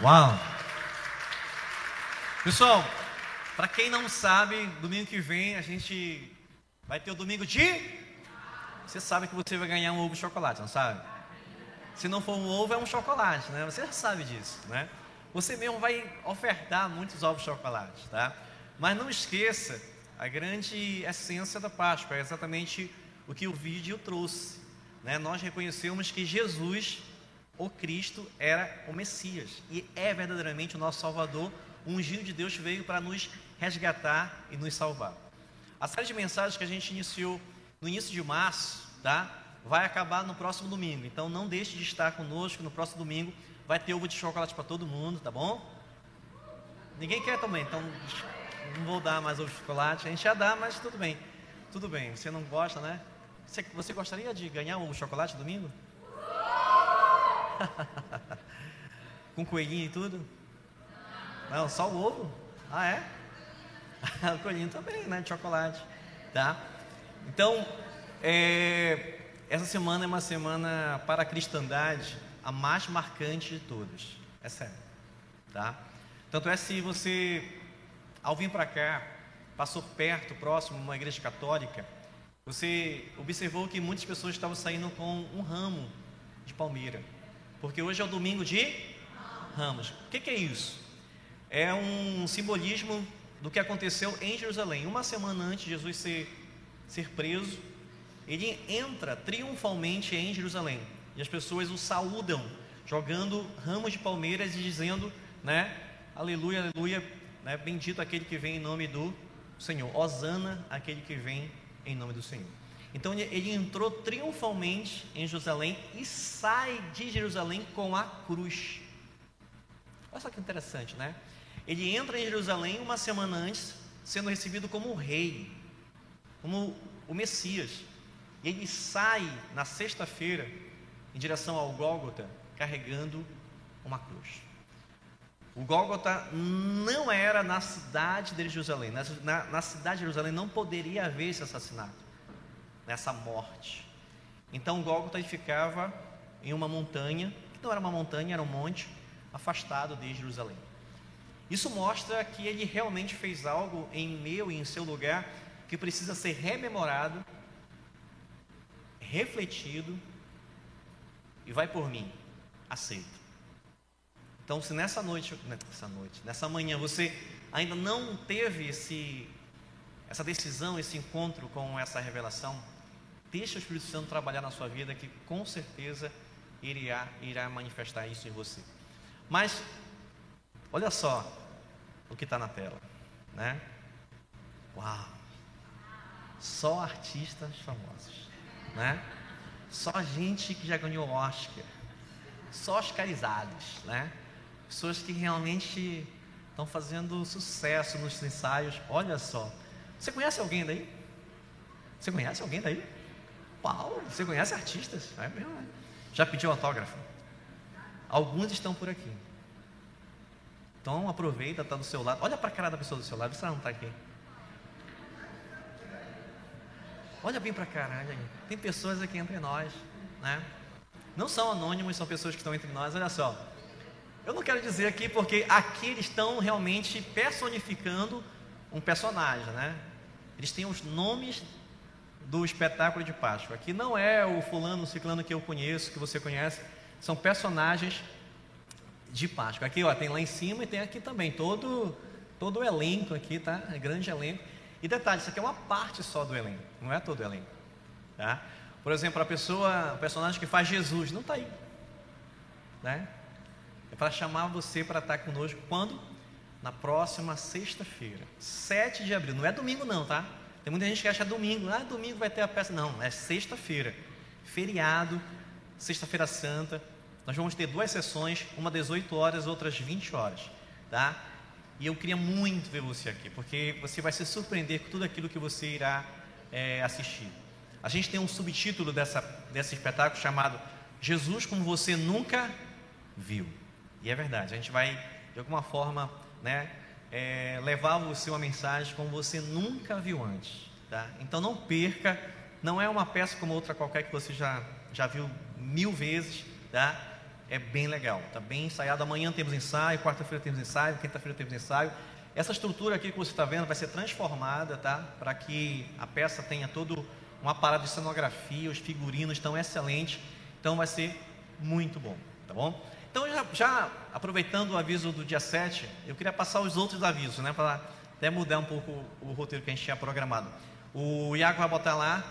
Uau! Pessoal, para quem não sabe, domingo que vem a gente vai ter o domingo de. Você sabe que você vai ganhar um ovo de chocolate, não sabe? Se não for um ovo, é um chocolate, né? Você já sabe disso, né? Você mesmo vai ofertar muitos ovos de chocolate, tá? Mas não esqueça a grande essência da Páscoa, é exatamente o que o vídeo trouxe. Né? Nós reconhecemos que Jesus, o Cristo, era o Messias e é verdadeiramente o nosso Salvador. O ungido de Deus veio para nos resgatar e nos salvar. A série de mensagens que a gente iniciou no início de março, tá? Vai acabar no próximo domingo. Então não deixe de estar conosco no próximo domingo. Vai ter ovo de chocolate para todo mundo, tá bom? Ninguém quer também, então não vou dar mais ovo de chocolate. A gente já dá, mas tudo bem. Tudo bem. Você não gosta, né? Você, você gostaria de ganhar ovo de chocolate domingo? Com coelhinho e tudo? Não, só o ovo? Ah, é? o coelhinho também, né? De chocolate. Tá? Então, é, essa semana é uma semana para a cristandade, a mais marcante de todas. É sério. Tá? Tanto é se você, ao vir para cá, passou perto, próximo, uma igreja católica, você observou que muitas pessoas estavam saindo com um ramo de palmeira, porque hoje é o domingo de ramos. O que, que é isso? É um simbolismo do que aconteceu em Jerusalém. Uma semana antes de Jesus ser, ser preso, ele entra triunfalmente em Jerusalém e as pessoas o saúdam, jogando ramos de palmeiras e dizendo, né, aleluia, aleluia, né, bendito aquele que vem em nome do Senhor, Osana aquele que vem em nome do Senhor. Então ele entrou triunfalmente em Jerusalém e sai de Jerusalém com a cruz. Olha só que interessante, né? Ele entra em Jerusalém uma semana antes, sendo recebido como rei, como o Messias. E ele sai na sexta-feira em direção ao Gólgota, carregando uma cruz. O Gólgota não era na cidade de Jerusalém. Na, na, na, cidade de Jerusalém não poderia haver esse assassinato, nessa morte. Então Gólgota ficava em uma montanha, que não era uma montanha, era um monte, afastado de Jerusalém. Isso mostra que ele realmente fez algo em meu e em seu lugar que precisa ser rememorado, refletido e vai por mim, aceito. Então, se nessa noite, nessa noite, nessa manhã você ainda não teve esse, essa decisão, esse encontro com essa revelação, deixa o Espírito Santo trabalhar na sua vida, que com certeza irá, irá manifestar isso em você. Mas, olha só o que está na tela, né? Uau! Só artistas famosos, né? Só gente que já ganhou Oscar, só oscarizados, né? pessoas que realmente estão fazendo sucesso nos ensaios. Olha só, você conhece alguém daí? Você conhece alguém daí? Paulo, você conhece artistas? É mesmo, né? Já pediu autógrafo? Alguns estão por aqui. Então aproveita, está do seu lado. Olha para a cara da pessoa do seu lado, ela não está aqui. Olha bem para cá, olha aí. Tem pessoas aqui entre nós, né? Não são anônimos, são pessoas que estão entre nós. Olha só, eu não quero dizer aqui porque aqui eles estão realmente personificando um personagem, né? Eles têm os nomes do espetáculo de Páscoa. Aqui não é o fulano, o ciclano que eu conheço, que você conhece, são personagens de Páscoa. Aqui, ó, tem lá em cima e tem aqui também todo todo o elenco aqui, tá? É grande elenco. E detalhe, isso aqui é uma parte só do elenco, não é todo o elenco, tá? Por exemplo, a pessoa, o personagem que faz Jesus não está aí, né? É para chamar você para estar conosco quando? Na próxima sexta-feira, 7 de abril. Não é domingo, não, tá? Tem muita gente que acha domingo, ah, domingo vai ter a peça. Não, é sexta-feira. Feriado, sexta-feira santa. Nós vamos ter duas sessões, uma 18 horas, outras 20 horas, tá? E eu queria muito ver você aqui, porque você vai se surpreender com tudo aquilo que você irá é, assistir. A gente tem um subtítulo dessa, desse espetáculo chamado Jesus como você nunca viu. E é verdade, a gente vai, de alguma forma, né, é, levar você uma mensagem como você nunca viu antes. Tá? Então não perca, não é uma peça como outra qualquer que você já, já viu mil vezes. Tá? é bem legal, tá bem ensaiado. Amanhã temos ensaio, quarta-feira temos ensaio, quinta-feira temos ensaio. Essa estrutura aqui que você está vendo vai ser transformada, tá? Para que a peça tenha todo um aparato de cenografia, os figurinos estão excelentes. Então vai ser muito bom, tá bom? Então já, já aproveitando o aviso do dia 7, eu queria passar os outros avisos, né? Para até mudar um pouco o roteiro que a gente tinha programado. O Iago vai botar lá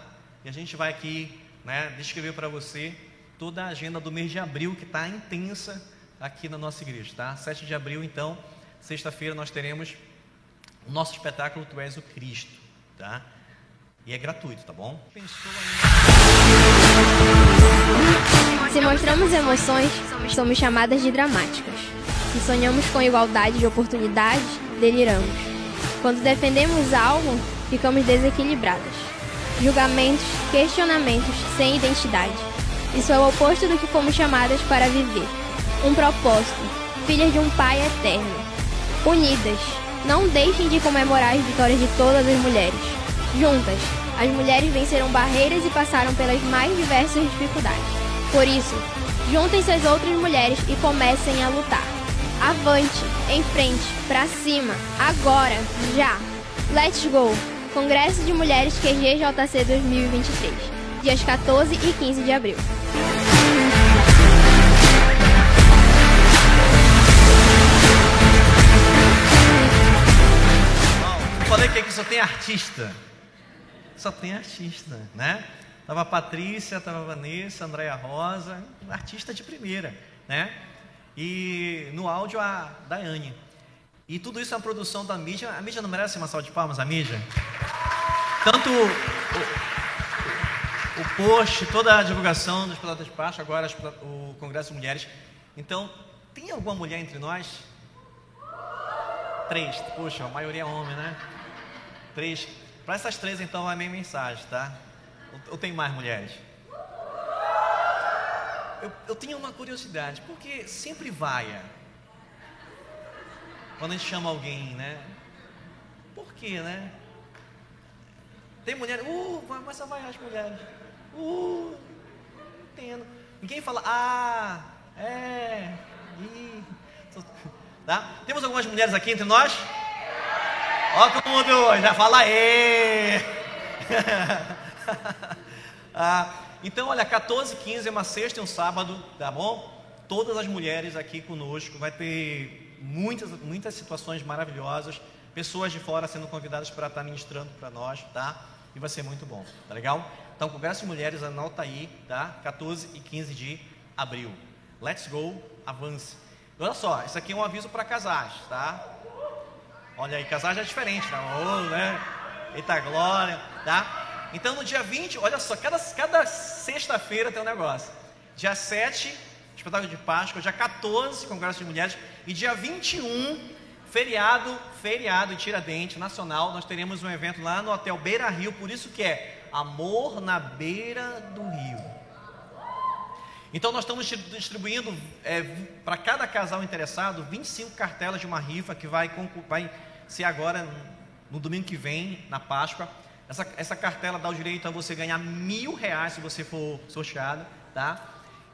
e a gente vai aqui, né? Descrever para você toda a agenda do mês de abril que está intensa aqui na nossa igreja, tá? 7 de abril, então Sexta-feira nós teremos o nosso espetáculo Tu És o Cristo, tá? E é gratuito, tá bom? Se mostramos emoções, somos chamadas de dramáticas. Se sonhamos com igualdade de oportunidades, deliramos. Quando defendemos algo, ficamos desequilibradas. Julgamentos, questionamentos sem identidade. Isso é o oposto do que fomos chamadas para viver. Um propósito, filhas de um Pai eterno unidas. Não deixem de comemorar as vitórias de todas as mulheres. Juntas, as mulheres venceram barreiras e passaram pelas mais diversas dificuldades. Por isso, juntem-se às outras mulheres e comecem a lutar. Avante, em frente, para cima, agora, já. Let's go! Congresso de Mulheres QGJC 2023, dias 14 e 15 de abril. falei que aqui só tem artista. Só tem artista, né? Tava a Patrícia, tava a Vanessa, a Andréia Rosa, artista de primeira, né? E no áudio a Daiane. E tudo isso é uma produção da mídia. A mídia não merece uma salva de palmas, a mídia? Tanto o, o, post, toda a divulgação dos Pelotas de Pasto, agora o Congresso de Mulheres. Então, tem alguma mulher entre nós? Três. Poxa, a maioria é homem, né? Três. Para essas três, então, é a minha mensagem, tá? Ou, tem mais mulheres? Eu, eu tenho uma curiosidade, porque sempre vaia. Quando a gente chama alguém, né? Por quê, né? Tem mulher, uh, começa a vaiar as mulheres. Uh, entendo. Ninguém fala, ah, é, ih. Tá? Temos algumas mulheres aqui entre nós? Ó, todo mundo já fala aí. ah, então, olha, 14, 15 é uma sexta e um sábado, tá bom? Todas as mulheres aqui conosco, vai ter muitas, muitas situações maravilhosas, pessoas de fora sendo convidadas para estar ministrando para nós, tá? E vai ser muito bom, tá legal? Então, Congresso de Mulheres, anota aí, tá? 14 e 15 de abril. Let's go, avance. Olha só, isso aqui é um aviso para casais, tá? Olha aí, casar já é diferente, tá? Oh, né? Eita glória, tá? Então no dia 20, olha só, cada, cada sexta-feira tem um negócio. Dia 7, espetáculo de Páscoa, dia 14, Congresso de Mulheres, e dia 21, feriado, feriado em Tiradentes, nacional, nós teremos um evento lá no Hotel Beira Rio, por isso que é Amor na Beira do Rio. Então nós estamos distribuindo é, para cada casal interessado 25 cartelas de uma rifa que vai, vai ser agora no domingo que vem, na Páscoa. Essa, essa cartela dá o direito a você ganhar mil reais se você for sorteado, tá?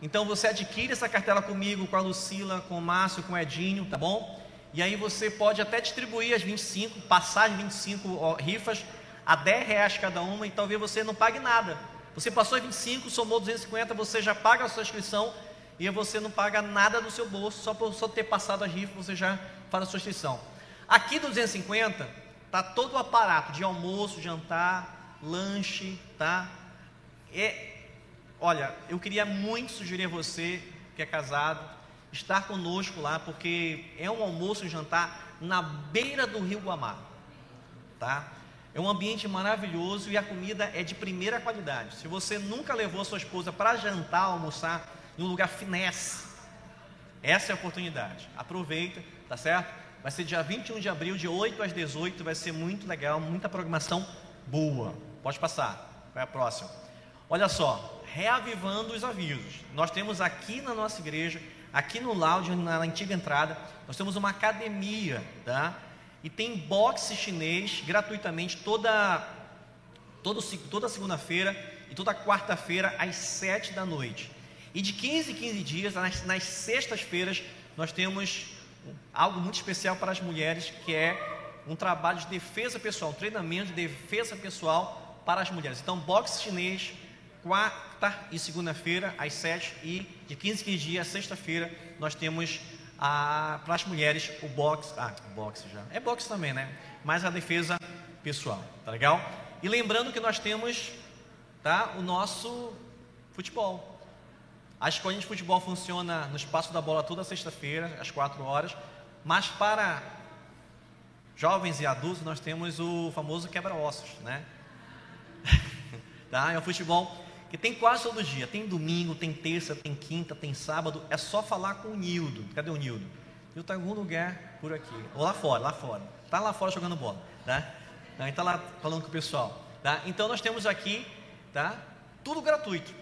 Então você adquire essa cartela comigo, com a Lucila, com o Márcio, com o Edinho, tá bom? E aí você pode até distribuir as 25, passar as 25 ó, rifas a 10 reais cada uma e talvez você não pague nada. Você passou as 25, somou 250, você já paga a sua inscrição e você não paga nada do seu bolso, só por só ter passado as rifas você já faz a sua inscrição. Aqui do 250 tá todo o aparato de almoço, jantar, lanche, tá? É, olha, eu queria muito sugerir a você que é casado estar conosco lá, porque é um almoço e jantar na beira do Rio Guamá, tá? É um ambiente maravilhoso e a comida é de primeira qualidade. Se você nunca levou sua esposa para jantar, almoçar em um lugar finesse, essa é a oportunidade. Aproveita, tá certo? Vai ser dia 21 de abril, de 8 às 18. Vai ser muito legal, muita programação boa. Pode passar. Vai a próxima. Olha só, reavivando os avisos. Nós temos aqui na nossa igreja, aqui no lounge, na antiga entrada, nós temos uma academia, tá? E tem boxe chinês gratuitamente toda, toda, segunda-feira e toda quarta-feira às 7 da noite. E de 15 em 15 dias, nas, nas sextas-feiras, nós temos algo muito especial para as mulheres, que é um trabalho de defesa pessoal, um treinamento de defesa pessoal para as mulheres. Então, boxe chinês, quarta e segunda-feira, às sete, e de 15 em 15 dias, sexta-feira, nós temos a, para as mulheres o boxe, ah, boxe já, é boxe também, né? Mas a defesa pessoal, tá legal? E lembrando que nós temos, tá, o nosso futebol. A escolinha de futebol funciona no espaço da bola toda sexta-feira, às 4 horas, mas para jovens e adultos nós temos o famoso quebra-ossos, né? tá? É um futebol que tem quase todo dia, tem domingo, tem terça, tem quinta, tem sábado, é só falar com o Nildo. Cadê o Nildo? Nildo está em algum lugar por aqui, ou lá fora, lá fora. Está lá fora jogando bola, tá? Então, está lá falando com o pessoal, tá? Então nós temos aqui, tá? Tudo gratuito,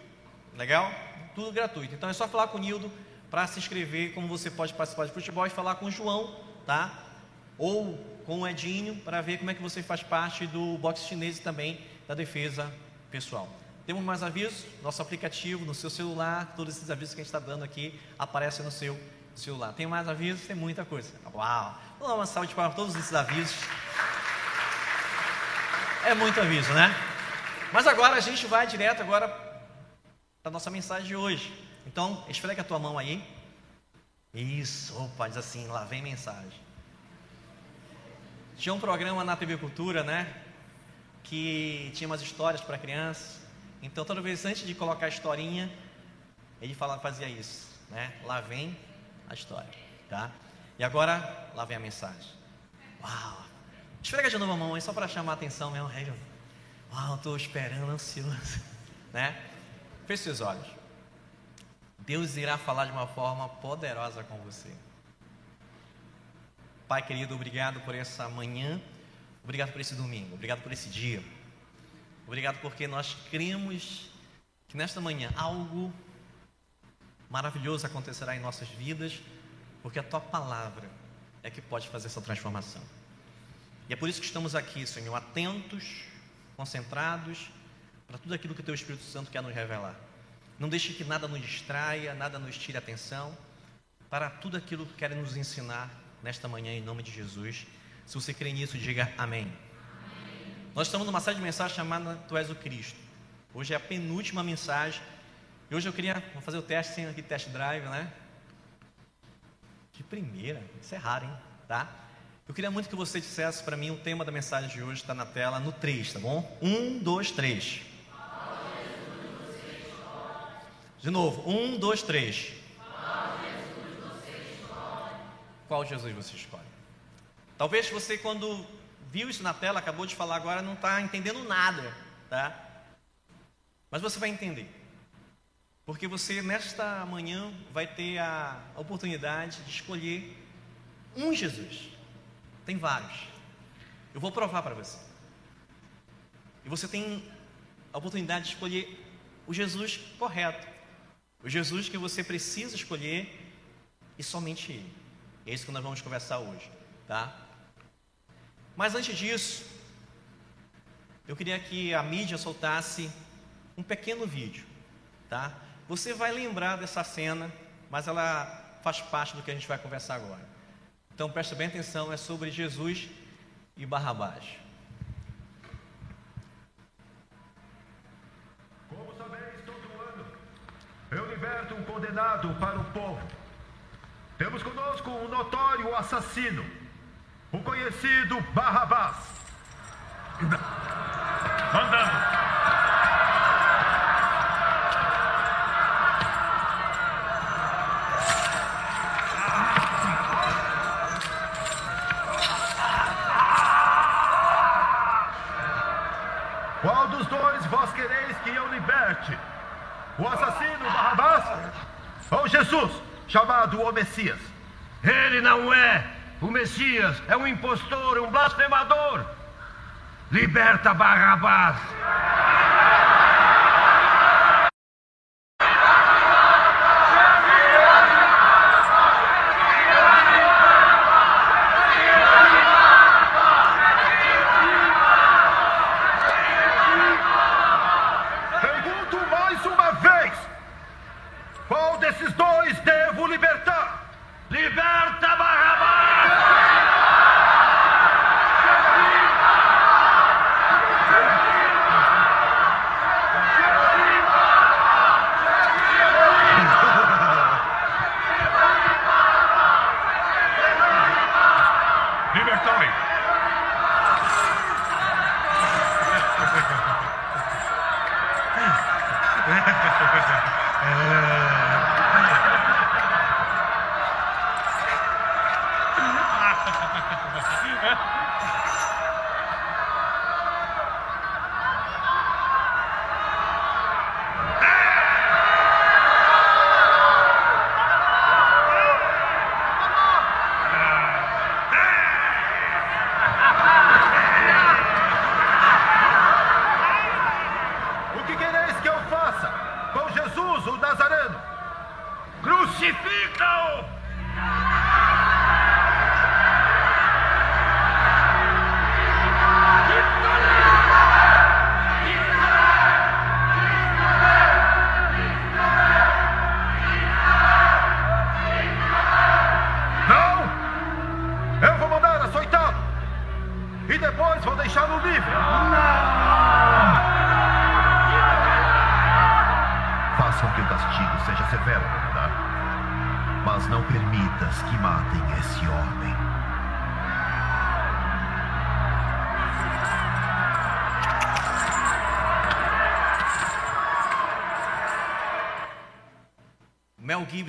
legal? Tudo gratuito. Então é só falar com o Nildo para se inscrever, como você pode participar de futebol e falar com o João, tá? Ou com o Edinho para ver como é que você faz parte do boxe chinês e também da defesa pessoal. Temos mais avisos? Nosso aplicativo no seu celular, todos esses avisos que a gente está dando aqui aparecem no seu celular. Tem mais avisos? Tem muita coisa. Uau! Vamos dar uma salva para todos esses avisos. É muito aviso, né? Mas agora a gente vai direto agora para a nossa mensagem de hoje. Então, esfrega a tua mão aí. Isso, opa, diz assim, lá vem mensagem. Tinha um programa na TV Cultura, né? Que tinha umas histórias para crianças. Então, toda vez antes de colocar a historinha, ele falava, fazia isso, né? Lá vem a história, tá? E agora, lá vem a mensagem. Uau! Esfrega de novo a mão aí, só para chamar a atenção mesmo. Uau, estou esperando, ansioso, né? Feche seus olhos. Deus irá falar de uma forma poderosa com você. Pai querido, obrigado por essa manhã, obrigado por esse domingo, obrigado por esse dia. Obrigado porque nós cremos que nesta manhã algo maravilhoso acontecerá em nossas vidas, porque a tua palavra é que pode fazer essa transformação. E é por isso que estamos aqui, Senhor, atentos, concentrados para tudo aquilo que o Teu Espírito Santo quer nos revelar. Não deixe que nada nos distraia, nada nos tire a atenção, para tudo aquilo que quer nos ensinar nesta manhã, em nome de Jesus. Se você crê nisso, diga amém. amém. Nós estamos numa série de mensagens chamada Tu és o Cristo. Hoje é a penúltima mensagem. E hoje eu queria vou fazer o teste sem aqui test drive, né? De primeira, isso é raro, hein? Tá? Eu queria muito que você dissesse para mim o tema da mensagem de hoje, está na tela, no 3, tá bom? Um, dois, três. De novo, um, dois, três. Qual Jesus você escolhe? Talvez você, quando viu isso na tela, acabou de falar agora, não está entendendo nada, tá? Mas você vai entender. Porque você, nesta manhã, vai ter a oportunidade de escolher um Jesus. Tem vários. Eu vou provar para você. E você tem a oportunidade de escolher o Jesus correto. O Jesus que você precisa escolher e somente Ele. É isso que nós vamos conversar hoje, tá? Mas antes disso, eu queria que a mídia soltasse um pequeno vídeo, tá? Você vai lembrar dessa cena, mas ela faz parte do que a gente vai conversar agora. Então preste bem atenção, é sobre Jesus e Barrabás. Eu liberto um condenado para o povo. Temos conosco um notório assassino, o conhecido Barrabás. Andando. Qual dos dois vós quereis que eu liberte? O assassino Barrabás ou Jesus, chamado o Messias? Ele não é o Messias, é um impostor, um blasfemador. Liberta Barrabás.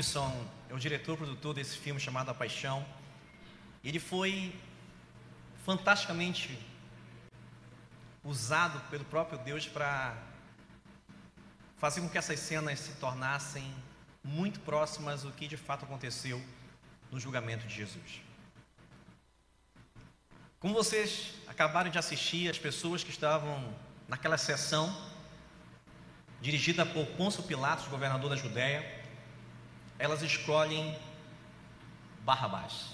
Gibson é o diretor produtor desse filme chamado A Paixão. Ele foi fantasticamente usado pelo próprio Deus para fazer com que essas cenas se tornassem muito próximas do que de fato aconteceu no julgamento de Jesus. Como vocês acabaram de assistir, as pessoas que estavam naquela sessão, dirigida por Pôncio Pilatos, governador da Judéia, elas escolhem Barrabás.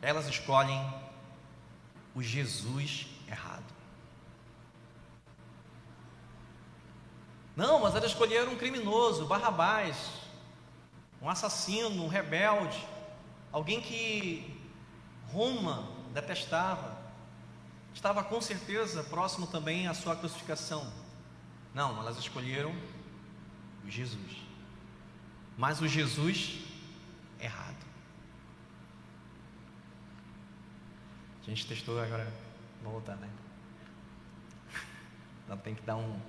Elas escolhem o Jesus errado. Não, mas elas escolheram um criminoso, Barrabás, um assassino, um rebelde, alguém que Roma detestava, estava com certeza próximo também à sua crucificação. Não, elas escolheram o Jesus, mas o Jesus errado. A gente testou agora, vou voltar, né? Então tem que dar um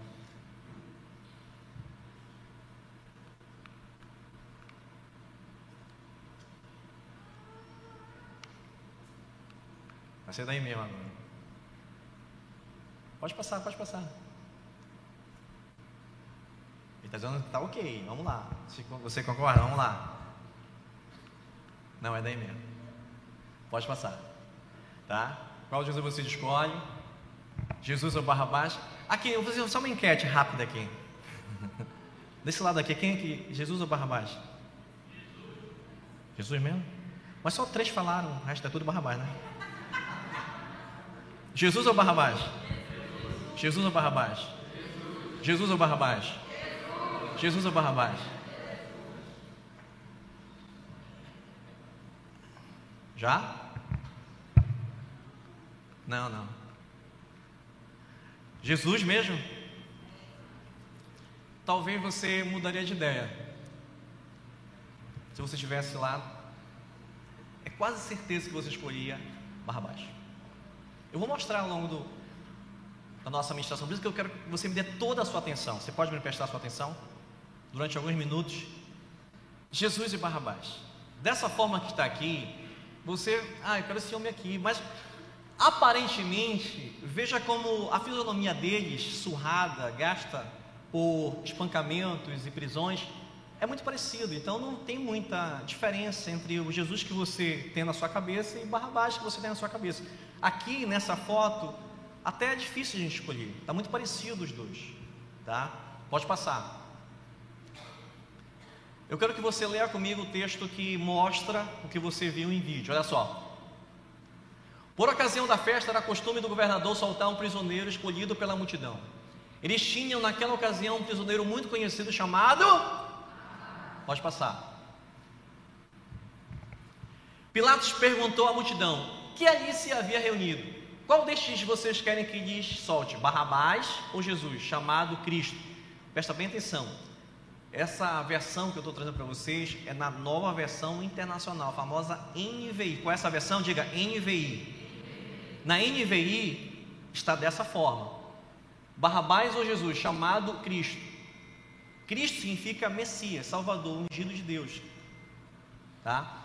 Vai ser daí mesmo agora. Pode passar, pode passar. Está dizendo que está ok, vamos lá. Você concorda, vamos lá. Não, é daí mesmo. Pode passar. Tá? Qual Jesus você escolhe? Jesus ou Barrabás? Aqui, eu vou fazer só uma enquete rápida aqui. Desse lado aqui, quem é que? Jesus ou Barrabás? Jesus mesmo? Mas só três falaram, o resto é tudo Barrabás, né? Jesus ou Barrabás? Jesus ou Barrabás? Jesus ou Barrabás? Jesus ou Barrabás? Já? Não, não. Jesus mesmo? Talvez você mudaria de ideia. Se você estivesse lá, é quase certeza que você escolheria Barrabás. Eu vou mostrar ao longo do, da nossa administração, por isso que eu quero que você me dê toda a sua atenção. Você pode me prestar a sua atenção? Durante alguns minutos. Jesus e Barrabás. Dessa forma que está aqui, você, ah, eu quero esse homem aqui, mas aparentemente, veja como a fisionomia deles, surrada, gasta por espancamentos e prisões, é muito parecido. Então não tem muita diferença entre o Jesus que você tem na sua cabeça e Barrabás que você tem na sua cabeça. Aqui nessa foto, até é difícil gente escolher. Está muito parecido os dois, tá? Pode passar. Eu quero que você leia comigo o texto que mostra o que você viu em vídeo. Olha só. Por ocasião da festa, era costume do governador soltar um prisioneiro escolhido pela multidão. Eles tinham naquela ocasião um prisioneiro muito conhecido chamado. Pode passar. Pilatos perguntou à multidão: que ali se havia reunido? Qual destes vocês querem que lhes solte? Barrabás ou Jesus, chamado Cristo? Presta bem atenção. Essa versão que eu estou trazendo para vocês é na nova versão internacional, a famosa NVI. Qual é essa versão? Diga NVI. Na NVI está dessa forma: Barrabás ou Jesus, chamado Cristo. Cristo significa Messias, Salvador, ungido de Deus. Tá?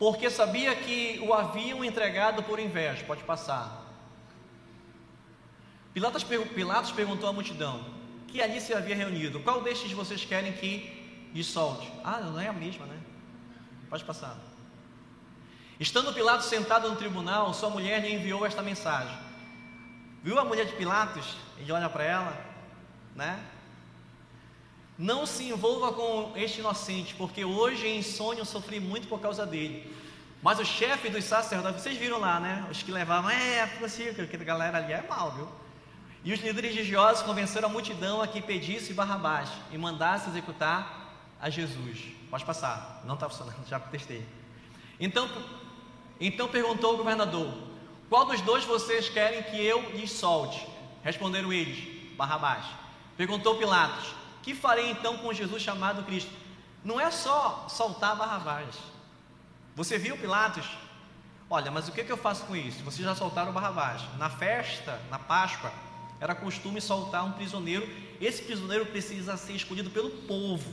porque sabia que o haviam entregado por inveja. Pode passar. Pilatos, Pilatos perguntou à multidão que ali se havia reunido: Qual destes vocês querem que lhe solte? Ah, não é a mesma, né? Pode passar. Estando Pilatos sentado no tribunal, sua mulher lhe enviou esta mensagem. Viu a mulher de Pilatos? Ele olha para ela, né? Não se envolva com este inocente, porque hoje em sonho sofri muito por causa dele. Mas o chefe dos sacerdotes, vocês viram lá, né? Os que levavam, é, Francisco, que a galera ali é mal, viu? E os líderes religiosos convenceram a multidão a que pedisse Barrabás e mandasse executar a Jesus. Pode passar, não está funcionando, já testei. Então, então perguntou o governador: Qual dos dois vocês querem que eu lhes solte? Responderam eles: Barrabás. Perguntou Pilatos: Que farei então com Jesus chamado Cristo? Não é só soltar Barrabás. Você viu Pilatos? Olha, mas o que, que eu faço com isso? Vocês já soltaram Barrabás. Na festa, na Páscoa, era costume soltar um prisioneiro. Esse prisioneiro precisa ser escolhido pelo povo.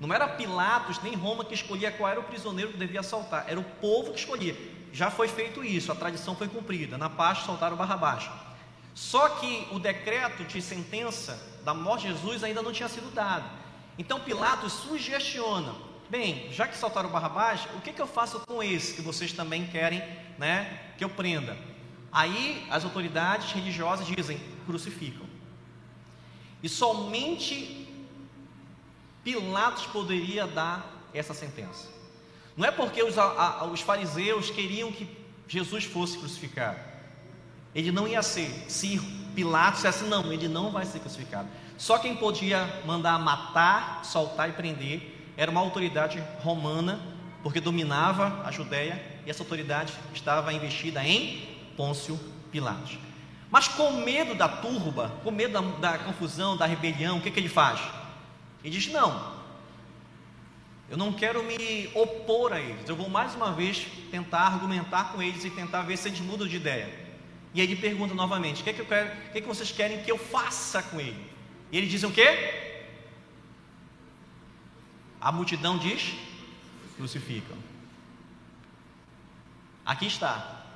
Não era Pilatos nem Roma que escolhia qual era o prisioneiro que devia soltar, era o povo que escolhia. Já foi feito isso, a tradição foi cumprida. Na paz soltaram Barrabás. Só que o decreto de sentença da morte de Jesus ainda não tinha sido dado. Então Pilatos sugestiona: bem, já que soltaram Barrabás, o que, que eu faço com esse que vocês também querem né, que eu prenda? Aí as autoridades religiosas dizem: crucificam. E somente Pilatos poderia dar essa sentença. Não é porque os, a, os fariseus queriam que Jesus fosse crucificado. Ele não ia ser. Se Pilatos dissesse, não, ele não vai ser crucificado. Só quem podia mandar matar, soltar e prender era uma autoridade romana, porque dominava a Judéia e essa autoridade estava investida em Pôncio Pilatos. Mas com medo da turba, com medo da, da confusão, da rebelião, o que, que ele faz? Ele diz: Não, eu não quero me opor a eles, eu vou mais uma vez tentar argumentar com eles e tentar ver se eles mudam de ideia. E ele pergunta novamente: O que, que, quero, o que, que vocês querem que eu faça com ele? E eles dizem o quê? A multidão diz: Crucificam. Aqui está.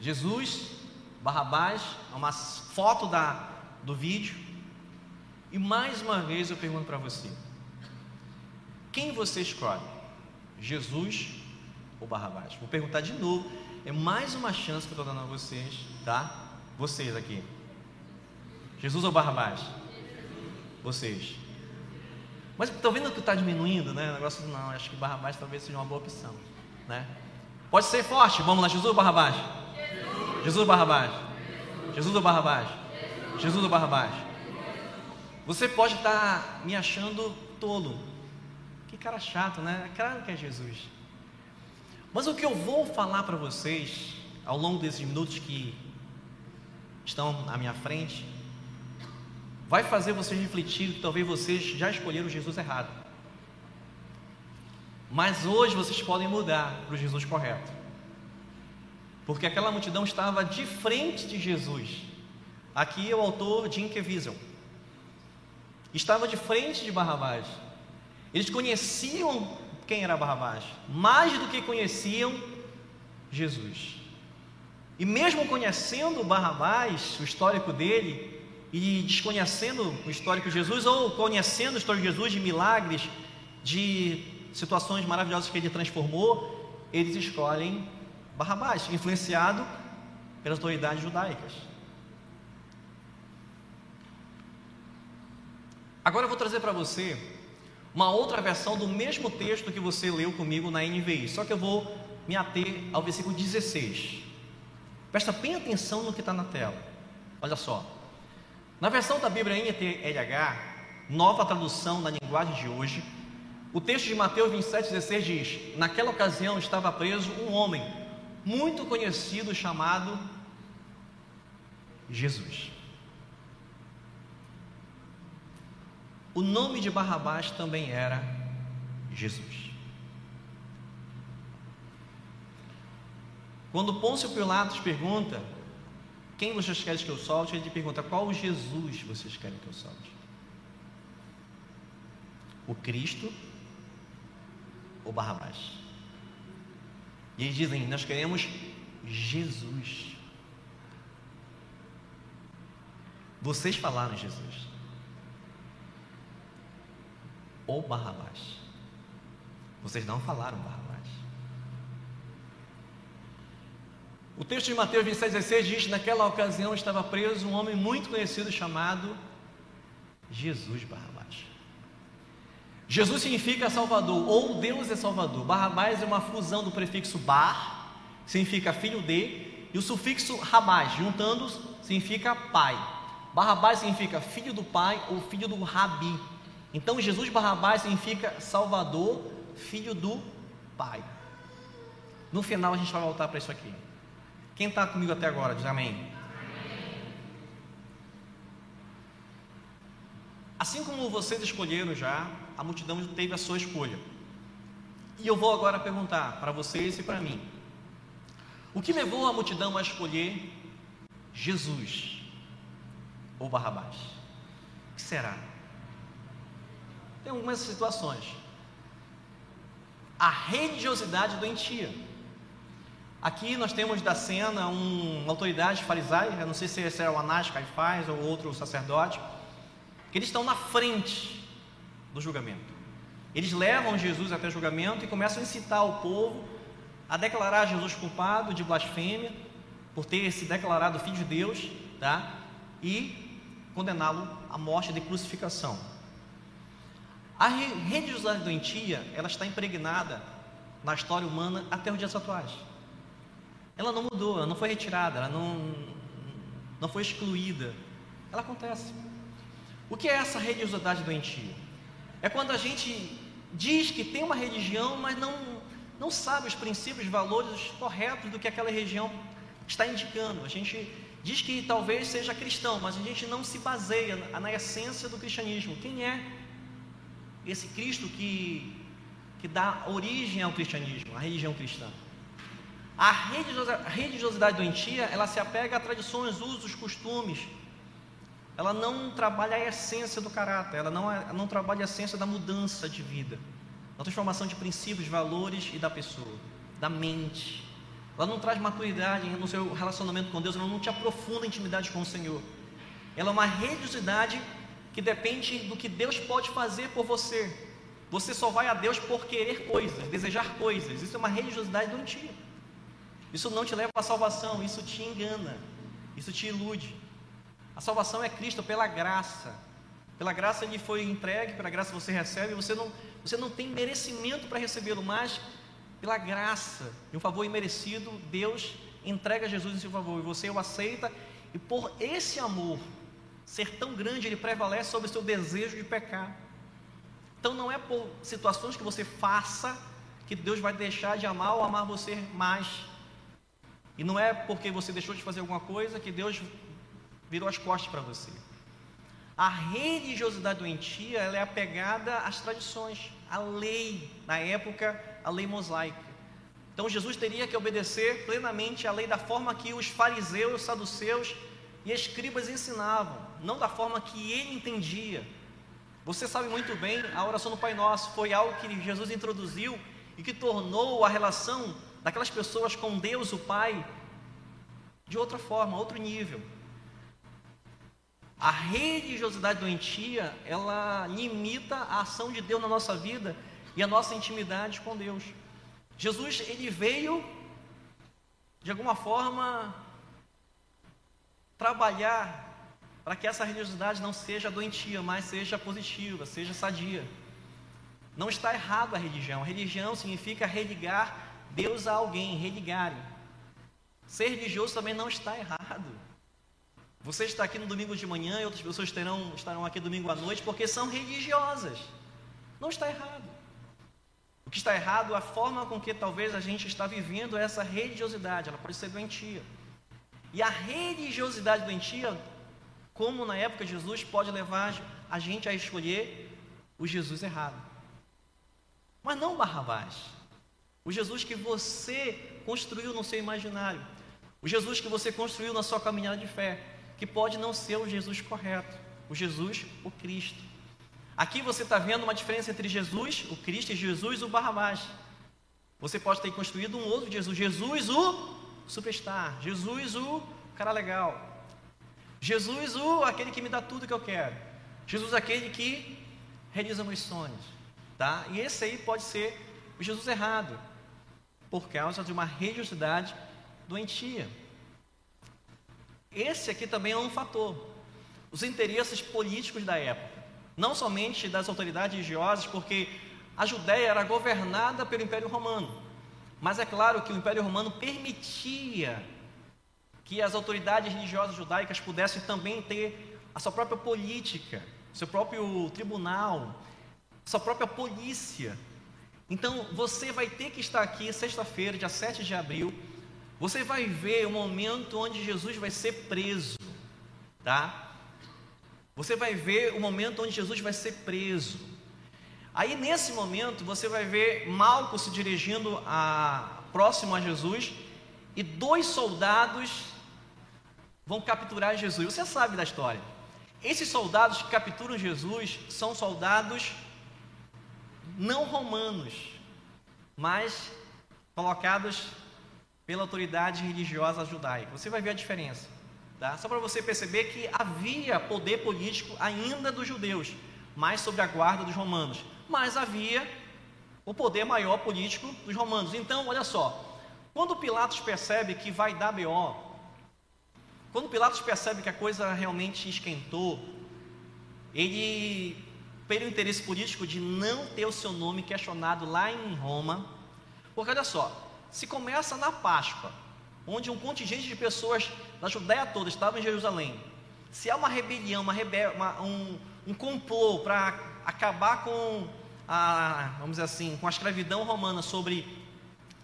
Jesus, Barrabás, é uma foto da, do vídeo. E mais uma vez eu pergunto para você: quem você escolhe? Jesus ou Barrabás? Vou perguntar de novo. É mais uma chance que eu estou dando a vocês, tá? Vocês aqui. Jesus ou Barrabás? Vocês. Mas estão vendo que está diminuindo, né? O negócio não, acho que Barrabás talvez seja uma boa opção, né? Pode ser forte. Vamos lá, Jesus ou Barrabás? Jesus ou Barrabás? Jesus ou Barrabás? Jesus ou Barrabás? Você pode estar me achando tolo. Que cara chato, né? Claro que é Jesus. Mas o que eu vou falar para vocês ao longo desses minutos que estão à minha frente vai fazer vocês refletir que talvez vocês já escolheram Jesus errado. Mas hoje vocês podem mudar para o Jesus correto porque aquela multidão estava de frente de Jesus. Aqui é o autor Jim Kevizel. Estava de frente de Barrabás. Eles conheciam quem era Barrabás, mais do que conheciam Jesus. E mesmo conhecendo Barrabás, o histórico dele, e desconhecendo o histórico de Jesus, ou conhecendo o histórico de Jesus, de milagres, de situações maravilhosas que ele transformou, eles escolhem Barrabás, influenciado pelas autoridades judaicas. Agora eu vou trazer para você uma outra versão do mesmo texto que você leu comigo na NVI, só que eu vou me ater ao versículo 16. Presta bem atenção no que está na tela. Olha só. Na versão da Bíblia NTLH, nova tradução na linguagem de hoje, o texto de Mateus 27,16 diz: Naquela ocasião estava preso um homem muito conhecido chamado Jesus. O nome de Barrabás também era Jesus. Quando Pôncio Pilatos pergunta quem vocês querem que eu solte, ele pergunta qual Jesus vocês querem que eu solte? O Cristo ou Barrabás? E eles dizem: Nós queremos Jesus. Vocês falaram Jesus. Ou Barrabás. Vocês não falaram Barrabás. O texto de Mateus 26, 16 diz: Naquela ocasião estava preso um homem muito conhecido chamado Jesus Barrabás. Jesus significa Salvador, ou Deus é Salvador. Barrabás é uma fusão do prefixo bar, significa filho de, e o sufixo rabás, juntando significa pai. Barrabás significa filho do pai ou filho do rabi. Então Jesus Barrabás significa Salvador, filho do pai. No final a gente vai voltar para isso aqui. Quem está comigo até agora, diz amém. Assim como vocês escolheram já, a multidão teve a sua escolha. E eu vou agora perguntar para vocês e para mim: o que levou a multidão a escolher Jesus ou Barrabás? O que será? Tem algumas situações. A religiosidade doentia. Aqui nós temos da cena um, uma autoridade farisaica, não sei se é o Anás Caifás ou outro sacerdote, que eles estão na frente do julgamento. Eles levam Jesus até o julgamento e começam a incitar o povo a declarar Jesus culpado de blasfêmia, por ter se declarado filho de Deus, tá? E condená-lo à morte de crucificação. A religiosidade doentia, ela está impregnada na história humana até os dias atuais. Ela não mudou, ela não foi retirada, ela não, não foi excluída. Ela acontece. O que é essa religiosidade doentia? É quando a gente diz que tem uma religião, mas não, não sabe os princípios, valores corretos do que aquela religião está indicando. A gente diz que talvez seja cristão, mas a gente não se baseia na, na essência do cristianismo. Quem é esse Cristo que, que dá origem ao cristianismo, a religião cristã? A religiosidade doentia, ela se apega a tradições, usos, costumes, ela não trabalha a essência do caráter, ela não, ela não trabalha a essência da mudança de vida, da transformação de princípios, valores e da pessoa, da mente. Ela não traz maturidade no seu relacionamento com Deus, ela não te aprofunda a intimidade com o Senhor. Ela é uma religiosidade que depende do que Deus pode fazer por você. Você só vai a Deus por querer coisas, desejar coisas. Isso é uma religiosidade doentia. Isso não te leva à salvação, isso te engana, isso te ilude. A salvação é Cristo pela graça. Pela graça ele foi entregue, pela graça você recebe, você não, você não tem merecimento para recebê-lo, mas pela graça e um favor imerecido, Deus entrega Jesus em seu favor e você o aceita, e por esse amor ser tão grande, ele prevalece sobre o seu desejo de pecar. Então não é por situações que você faça que Deus vai deixar de amar ou amar você mais. E não é porque você deixou de fazer alguma coisa que Deus virou as costas para você. A religiosidade doentia ela é apegada às tradições, à lei, na época, a lei mosaica. Então Jesus teria que obedecer plenamente à lei da forma que os fariseus, saduceus e escribas ensinavam, não da forma que ele entendia. Você sabe muito bem, a oração do Pai Nosso foi algo que Jesus introduziu e que tornou a relação daquelas pessoas com Deus, o Pai, de outra forma, outro nível. A religiosidade doentia, ela limita a ação de Deus na nossa vida e a nossa intimidade com Deus. Jesus, ele veio, de alguma forma, trabalhar para que essa religiosidade não seja doentia, mas seja positiva, seja sadia. Não está errado a religião. A religião significa religar Deus a alguém, religar. Ser religioso também não está errado. Você está aqui no domingo de manhã e outras pessoas terão, estarão aqui domingo à noite porque são religiosas. Não está errado. O que está errado é a forma com que talvez a gente está vivendo essa religiosidade. Ela pode ser doentia. E a religiosidade doentia, como na época de Jesus, pode levar a gente a escolher o Jesus errado. Mas não Barrabás. O Jesus que você construiu no seu imaginário. O Jesus que você construiu na sua caminhada de fé que pode não ser o Jesus correto, o Jesus, o Cristo. Aqui você está vendo uma diferença entre Jesus, o Cristo, e Jesus, o Barrabás. Você pode ter construído um outro Jesus, Jesus, o superstar, Jesus, o cara legal, Jesus, o aquele que me dá tudo que eu quero, Jesus, aquele que realiza meus sonhos, tá? E esse aí pode ser o Jesus errado, por causa de uma religiosidade doentia. Esse aqui também é um fator. Os interesses políticos da época, não somente das autoridades religiosas, porque a Judéia era governada pelo Império Romano. Mas é claro que o Império Romano permitia que as autoridades religiosas judaicas pudessem também ter a sua própria política, seu próprio tribunal, sua própria polícia. Então, você vai ter que estar aqui sexta-feira, dia 7 de abril, você vai ver o momento onde Jesus vai ser preso, tá? Você vai ver o momento onde Jesus vai ser preso. Aí nesse momento você vai ver Malco se dirigindo a, próximo a Jesus e dois soldados vão capturar Jesus. Você sabe da história. Esses soldados que capturam Jesus são soldados não romanos, mas colocados pela autoridade religiosa judaica. Você vai ver a diferença. Tá? Só para você perceber que havia poder político ainda dos judeus, mas sob a guarda dos romanos. Mas havia o poder maior político dos romanos. Então, olha só, quando Pilatos percebe que vai dar BO, quando Pilatos percebe que a coisa realmente esquentou, ele, pelo interesse político de não ter o seu nome questionado lá em Roma, porque olha só, se começa na Páscoa, onde um contingente de pessoas da Judéia toda estava em Jerusalém, se há uma rebelião, uma rebel, uma, um, um complô para acabar com a, vamos dizer assim, com a escravidão romana sobre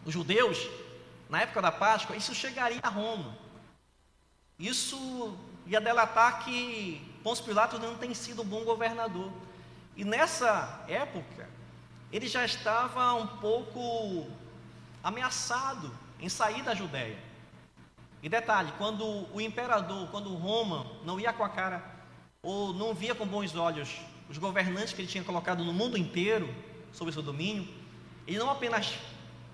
os judeus, na época da Páscoa, isso chegaria a Roma. Isso ia delatar que Pôncio Pilatos não tem sido um bom governador. E nessa época, ele já estava um pouco ameaçado em sair da Judéia. E detalhe, quando o imperador, quando Roma não ia com a cara ou não via com bons olhos os governantes que ele tinha colocado no mundo inteiro sob seu domínio, ele não apenas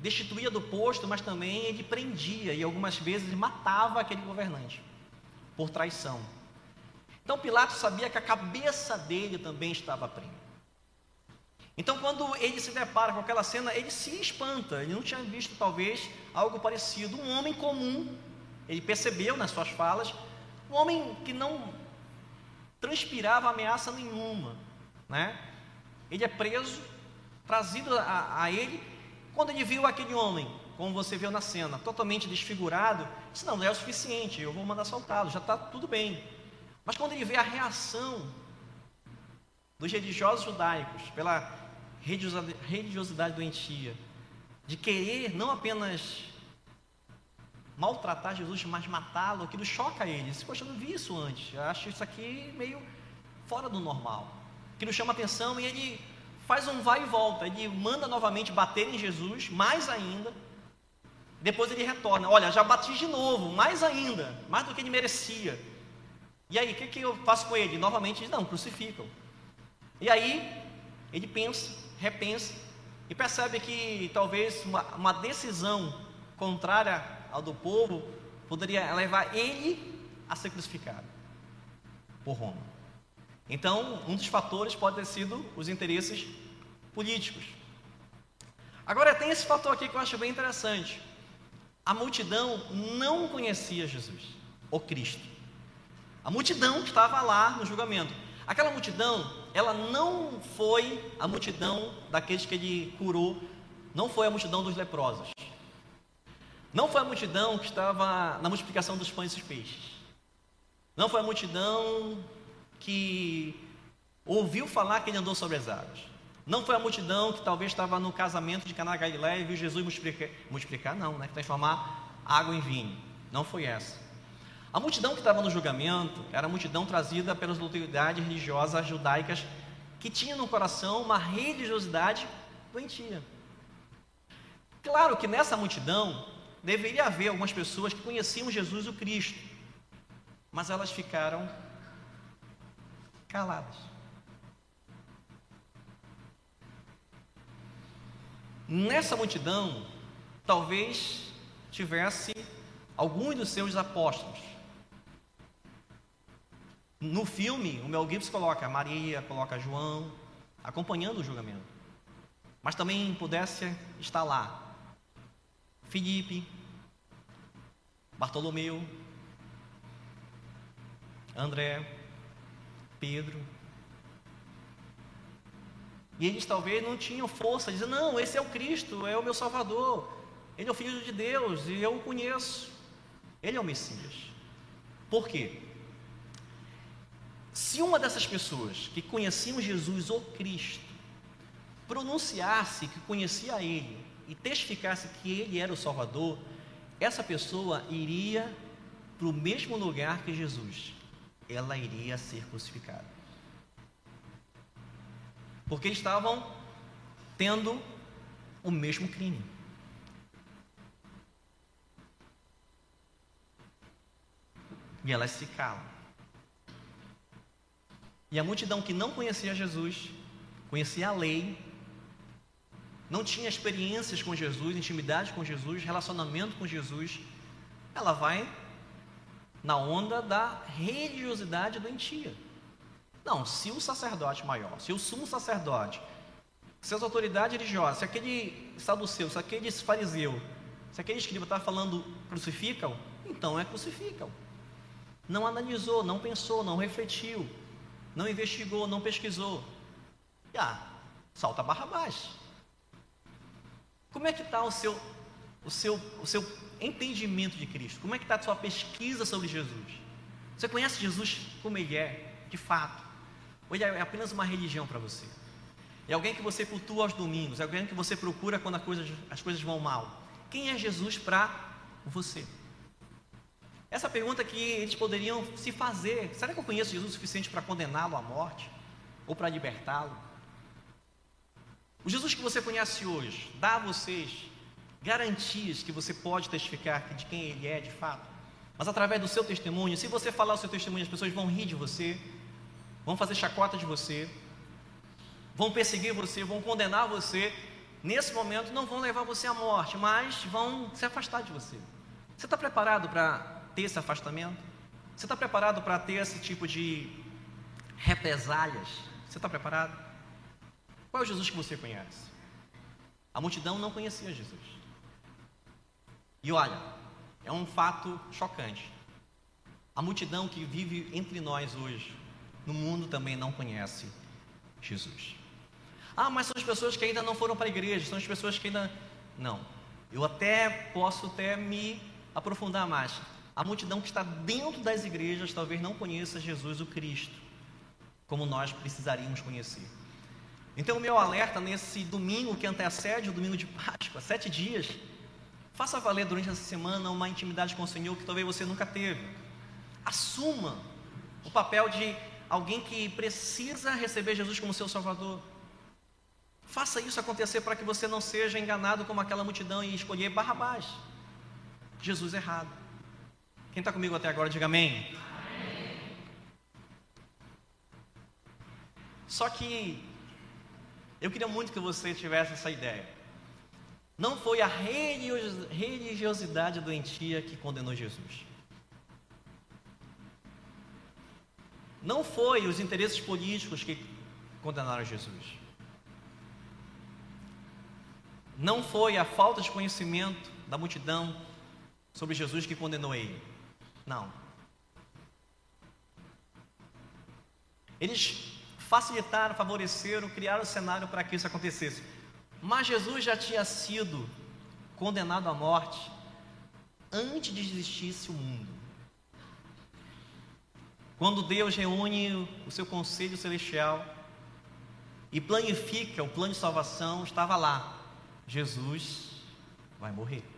destituía do posto, mas também ele prendia e algumas vezes matava aquele governante por traição. Então Pilatos sabia que a cabeça dele também estava presa. Então, quando ele se depara com aquela cena, ele se espanta. Ele não tinha visto, talvez, algo parecido. Um homem comum, ele percebeu nas suas falas, um homem que não transpirava ameaça nenhuma. Né? Ele é preso, trazido a, a ele. Quando ele viu aquele homem, como você viu na cena, totalmente desfigurado, disse: Não, não é o suficiente, eu vou mandar soltá-lo, já está tudo bem. Mas quando ele vê a reação dos religiosos judaicos pela religiosidade doentia, de querer não apenas maltratar Jesus, mas matá-lo, aquilo choca ele. Poxa, eu não vi isso antes, eu acho isso aqui meio fora do normal. Aquilo chama atenção e ele faz um vai e volta, ele manda novamente bater em Jesus, mais ainda. Depois ele retorna, olha, já bati de novo, mais ainda, mais do que ele merecia. E aí, o que, que eu faço com ele? Novamente, não, crucificam. E aí, ele pensa, repensa e percebe que talvez uma, uma decisão contrária ao do povo poderia levar ele a ser crucificado por Roma. Então, um dos fatores pode ter sido os interesses políticos. Agora, tem esse fator aqui que eu acho bem interessante. A multidão não conhecia Jesus, o Cristo. A multidão que estava lá no julgamento. Aquela multidão ela não foi a multidão daqueles que ele curou, não foi a multidão dos leprosos. Não foi a multidão que estava na multiplicação dos pães e dos peixes. Não foi a multidão que ouviu falar que ele andou sobre as águas. Não foi a multidão que talvez estava no casamento de Caná Galileia e viu Jesus multiplicar, multiplicar não, né? Transformar água em vinho. Não foi essa. A multidão que estava no julgamento era a multidão trazida pelas autoridades religiosas judaicas que tinha no coração uma religiosidade doentia. Claro que nessa multidão deveria haver algumas pessoas que conheciam Jesus o Cristo, mas elas ficaram caladas. Nessa multidão, talvez tivesse alguns dos seus apóstolos, no filme, o Mel Gibson coloca Maria, coloca João, acompanhando o julgamento. Mas também pudesse estar lá Felipe, Bartolomeu, André, Pedro. E eles talvez não tinham força, dizendo: Não, esse é o Cristo, é o meu Salvador, ele é o Filho de Deus e eu o conheço, ele é o Messias. Por quê? Se uma dessas pessoas que conheciam Jesus, o Cristo, pronunciasse que conhecia Ele e testificasse que Ele era o Salvador, essa pessoa iria para o mesmo lugar que Jesus, ela iria ser crucificada. Porque estavam tendo o mesmo crime. E elas se calam. E a multidão que não conhecia Jesus, conhecia a lei, não tinha experiências com Jesus, intimidade com Jesus, relacionamento com Jesus, ela vai na onda da religiosidade doentia. Não, se o sacerdote maior, se o sumo sacerdote, se as autoridades religiosas, se aquele saduceu, se aquele fariseu, se aquele escriba está falando crucificam, então é crucificam. Não analisou, não pensou, não refletiu, não investigou, não pesquisou. E ah, salta Barrabás. Como é que está o seu, o, seu, o seu entendimento de Cristo? Como é que está a sua pesquisa sobre Jesus? Você conhece Jesus como Ele é, de fato? Ou Ele é apenas uma religião para você? É alguém que você cultua aos domingos? É alguém que você procura quando coisa, as coisas vão mal? Quem é Jesus para você? Essa pergunta que eles poderiam se fazer: será que eu conheço Jesus o suficiente para condená-lo à morte? Ou para libertá-lo? O Jesus que você conhece hoje dá a vocês garantias que você pode testificar de quem Ele é de fato. Mas através do seu testemunho, se você falar o seu testemunho, as pessoas vão rir de você, vão fazer chacota de você, vão perseguir você, vão condenar você. Nesse momento não vão levar você à morte, mas vão se afastar de você. Você está preparado para ter esse afastamento? Você está preparado para ter esse tipo de represálias? Você está preparado? Qual é o Jesus que você conhece? A multidão não conhecia Jesus. E olha, é um fato chocante. A multidão que vive entre nós hoje, no mundo também não conhece Jesus. Ah, mas são as pessoas que ainda não foram para a igreja, são as pessoas que ainda. Não. Eu até posso até me aprofundar mais. A multidão que está dentro das igrejas talvez não conheça Jesus o Cristo, como nós precisaríamos conhecer. Então, o meu alerta nesse domingo que antecede o domingo de Páscoa, sete dias, faça valer durante essa semana uma intimidade com o Senhor que talvez você nunca teve. Assuma o papel de alguém que precisa receber Jesus como seu Salvador. Faça isso acontecer para que você não seja enganado como aquela multidão e escolher Barrabás. Jesus errado. Quem está comigo até agora, diga amém. amém. Só que eu queria muito que você tivesse essa ideia. Não foi a religiosidade doentia que condenou Jesus. Não foi os interesses políticos que condenaram Jesus. Não foi a falta de conhecimento da multidão sobre Jesus que condenou ele. Não. Eles facilitaram, favoreceram, criaram o cenário para que isso acontecesse. Mas Jesus já tinha sido condenado à morte antes de existisse o mundo. Quando Deus reúne o seu conselho celestial e planifica o plano de salvação, estava lá: Jesus vai morrer.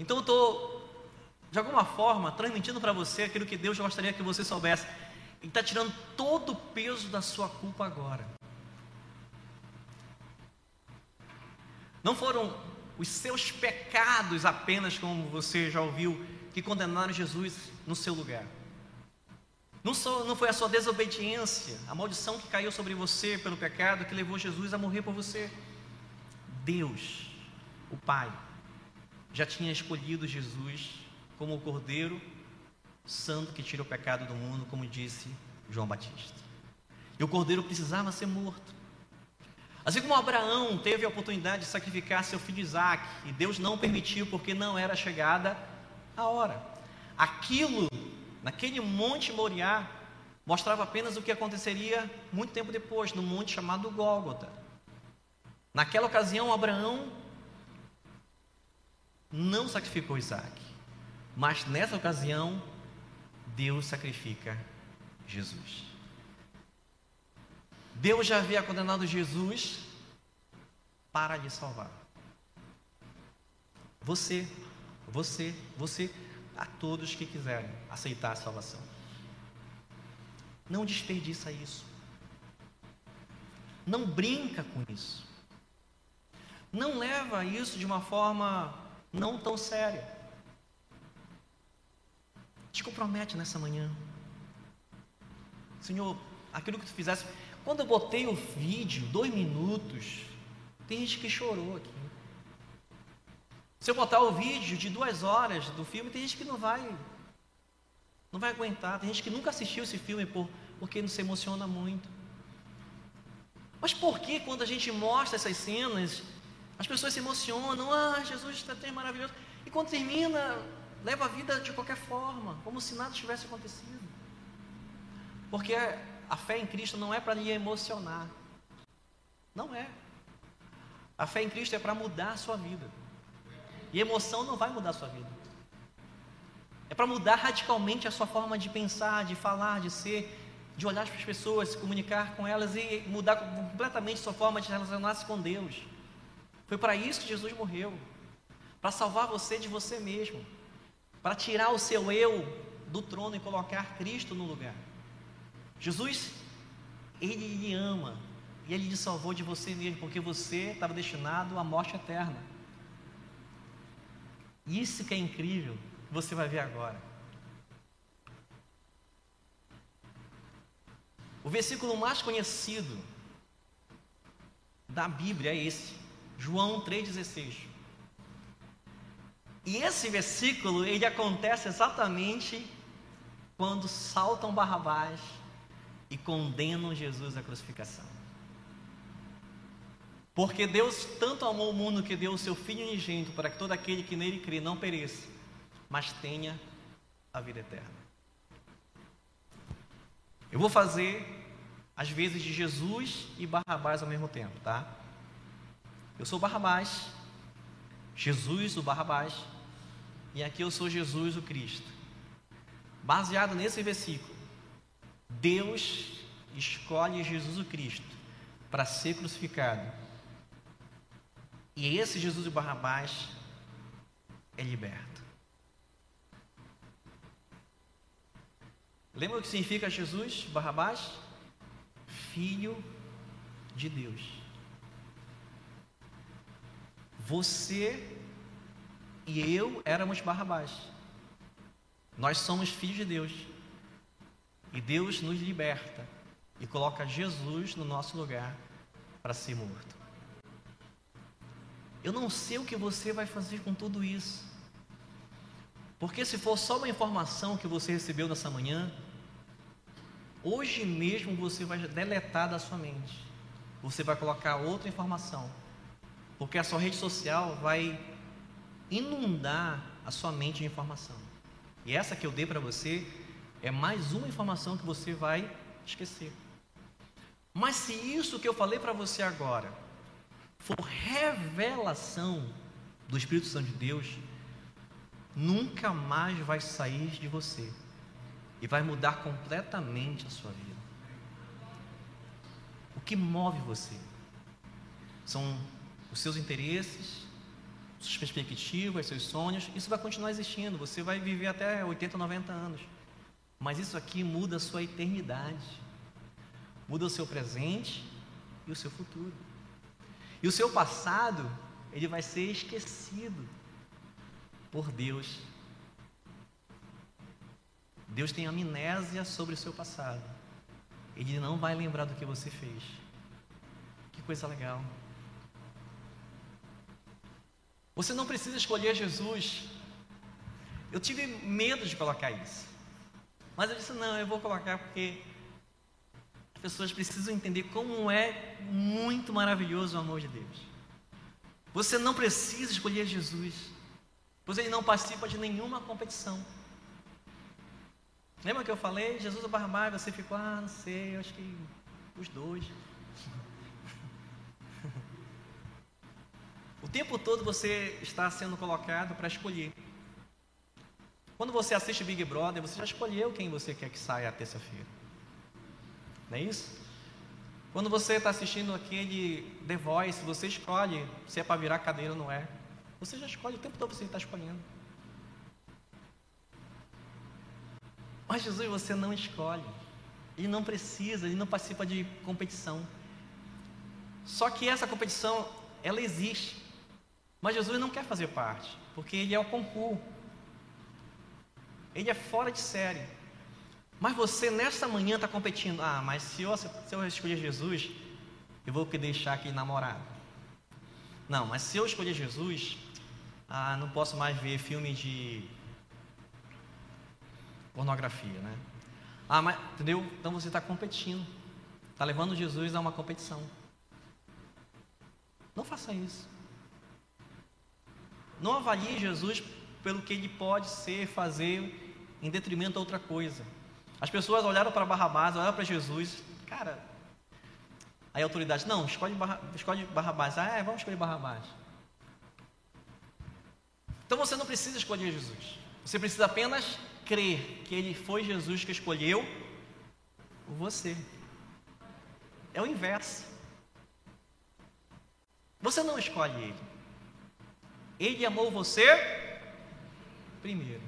Então eu estou de alguma forma, transmitindo para você aquilo que Deus gostaria que você soubesse. Ele está tirando todo o peso da sua culpa agora. Não foram os seus pecados apenas, como você já ouviu, que condenaram Jesus no seu lugar. Não, só, não foi a sua desobediência, a maldição que caiu sobre você pelo pecado que levou Jesus a morrer por você. Deus, o Pai, já tinha escolhido Jesus como o Cordeiro Santo que tira o pecado do mundo, como disse João Batista. E o Cordeiro precisava ser morto. Assim como Abraão teve a oportunidade de sacrificar seu filho Isaac, e Deus não permitiu porque não era chegada a hora. Aquilo, naquele monte Moriá, mostrava apenas o que aconteceria muito tempo depois, no monte chamado Gólgota. Naquela ocasião, Abraão não sacrificou Isaac, mas nessa ocasião, Deus sacrifica Jesus. Deus já havia condenado Jesus para lhe salvar. Você, você, você, a todos que quiserem aceitar a salvação. Não desperdiça isso. Não brinca com isso. Não leva isso de uma forma não tão séria. Te compromete nessa manhã. Senhor, aquilo que tu fizesse. Quando eu botei o vídeo, dois minutos, tem gente que chorou aqui. Se eu botar o vídeo de duas horas do filme, tem gente que não vai, não vai aguentar. Tem gente que nunca assistiu esse filme por, porque não se emociona muito. Mas por que quando a gente mostra essas cenas, as pessoas se emocionam? Ah, Jesus está tão maravilhoso. E quando termina, leva a vida de qualquer forma, como se nada tivesse acontecido. Porque a fé em Cristo não é para lhe emocionar. Não é. A fé em Cristo é para mudar a sua vida. E emoção não vai mudar a sua vida. É para mudar radicalmente a sua forma de pensar, de falar, de ser, de olhar para as pessoas, se comunicar com elas e mudar completamente a sua forma de relacionar-se com Deus. Foi para isso que Jesus morreu para salvar você de você mesmo para tirar o seu eu do trono e colocar Cristo no lugar. Jesus, Ele lhe ama e Ele lhe salvou de você mesmo, porque você estava destinado à morte eterna. Isso que é incrível, você vai ver agora. O versículo mais conhecido da Bíblia é esse, João 3,16. E esse versículo, ele acontece exatamente quando saltam Barrabás e condenam Jesus à crucificação. Porque Deus tanto amou o mundo que deu o seu Filho unigênito para que todo aquele que nele crê não pereça, mas tenha a vida eterna. Eu vou fazer as vezes de Jesus e Barrabás ao mesmo tempo, tá? Eu sou Barrabás, Jesus, o Barrabás, e aqui eu sou Jesus, o Cristo. Baseado nesse versículo, Deus escolhe Jesus, o Cristo, para ser crucificado. E esse Jesus, o Barrabás, é liberto. Lembra o que significa Jesus, Barrabás? Filho de Deus. Você e eu éramos Barrabás. Nós somos filhos de Deus. E Deus nos liberta e coloca Jesus no nosso lugar para ser morto. Eu não sei o que você vai fazer com tudo isso. Porque se for só uma informação que você recebeu nessa manhã, hoje mesmo você vai deletar da sua mente. Você vai colocar outra informação porque a sua rede social vai inundar a sua mente de informação. E essa que eu dei para você é mais uma informação que você vai esquecer. Mas se isso que eu falei para você agora for revelação do Espírito Santo de Deus, nunca mais vai sair de você e vai mudar completamente a sua vida. O que move você são os seus interesses, suas perspectivas, seus sonhos, isso vai continuar existindo. Você vai viver até 80, 90 anos. Mas isso aqui muda a sua eternidade, muda o seu presente e o seu futuro. E o seu passado, ele vai ser esquecido por Deus. Deus tem amnésia sobre o seu passado. Ele não vai lembrar do que você fez. Que coisa legal. Você não precisa escolher Jesus. Eu tive medo de colocar isso. Mas eu disse: não, eu vou colocar porque as pessoas precisam entender como é muito maravilhoso o amor de Deus. Você não precisa escolher Jesus, pois ele não participa de nenhuma competição. Lembra que eu falei? Jesus ou Barrabás, você ficou, ah, não sei, eu acho que os dois. O tempo todo você está sendo colocado para escolher. Quando você assiste Big Brother, você já escolheu quem você quer que saia a terça-feira. Não é isso? Quando você está assistindo aquele The Voice, você escolhe se é para virar cadeira ou não é. Você já escolhe, o tempo todo você está escolhendo. Mas Jesus você não escolhe. Ele não precisa, ele não participa de competição. Só que essa competição, ela existe. Mas Jesus não quer fazer parte, porque ele é o concurso. Ele é fora de série. Mas você nessa manhã está competindo. Ah, mas se eu, se eu escolher Jesus, eu vou deixar aqui namorado. Não, mas se eu escolher Jesus, ah, não posso mais ver filme de pornografia, né? Ah, mas, entendeu? Então você está competindo. Está levando Jesus a uma competição. Não faça isso. Não avalie Jesus pelo que ele pode ser, fazer, em detrimento a outra coisa. As pessoas olharam para Barrabás, olharam para Jesus, cara. Aí a autoridade, não, escolhe, barra, escolhe Barrabás. Ah, é, vamos escolher Barrabás. Então você não precisa escolher Jesus. Você precisa apenas crer que ele foi Jesus que escolheu você. É o inverso. Você não escolhe ele. Ele amou você primeiro.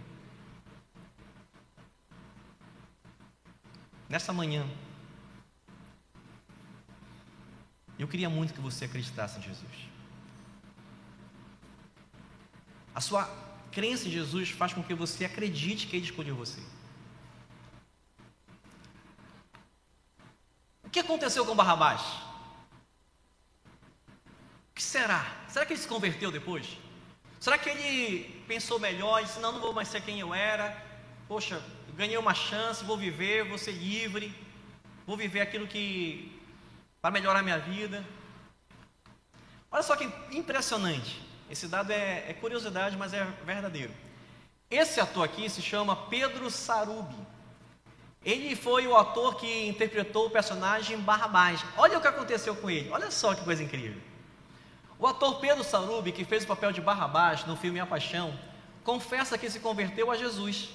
Nessa manhã, eu queria muito que você acreditasse em Jesus. A sua crença em Jesus faz com que você acredite que Ele escolheu você. O que aconteceu com Barrabás? O que será? Será que ele se converteu depois? Será que ele pensou melhor e disse: Não, não vou mais ser quem eu era? Poxa, ganhei uma chance, vou viver, vou ser livre, vou viver aquilo que. para melhorar minha vida. Olha só que impressionante. Esse dado é, é curiosidade, mas é verdadeiro. Esse ator aqui se chama Pedro Sarubi. Ele foi o ator que interpretou o personagem Barrabás. Olha o que aconteceu com ele. Olha só que coisa incrível. O ator Pedro Sarubi, que fez o papel de Barrabás no filme A Paixão, confessa que se converteu a Jesus.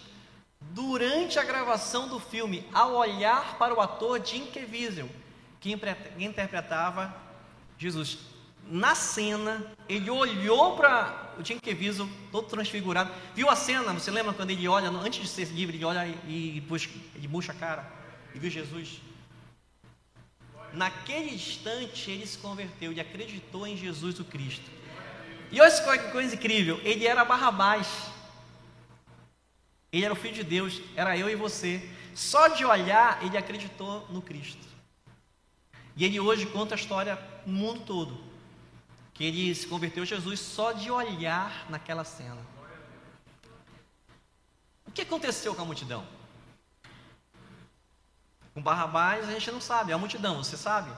Durante a gravação do filme, ao olhar para o ator Jim Caviezel, que interpretava Jesus. Na cena, ele olhou para o Jim Caviezel, todo transfigurado, viu a cena, você lembra quando ele olha, antes de ser livre, ele olha e, e busca, ele bucha a cara, e viu Jesus. Naquele instante ele se converteu e acreditou em Jesus o Cristo. E olha que coisa incrível, ele era Barrabás. Ele era o Filho de Deus, era eu e você. Só de olhar, ele acreditou no Cristo. E ele hoje conta a história no mundo todo que ele se converteu a Jesus só de olhar naquela cena. O que aconteceu com a multidão? Com Barrabás a gente não sabe, é a multidão, você sabe?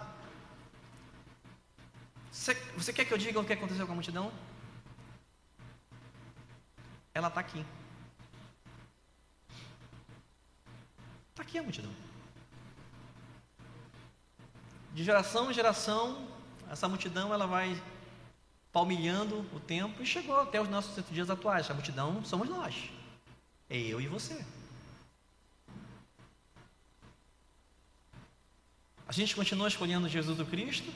Você, você quer que eu diga o que aconteceu com a multidão? Ela está aqui. Está aqui a multidão. De geração em geração, essa multidão ela vai palmilhando o tempo e chegou até os nossos dias atuais. A multidão somos nós. É eu e você. A gente continua escolhendo Jesus do Cristo?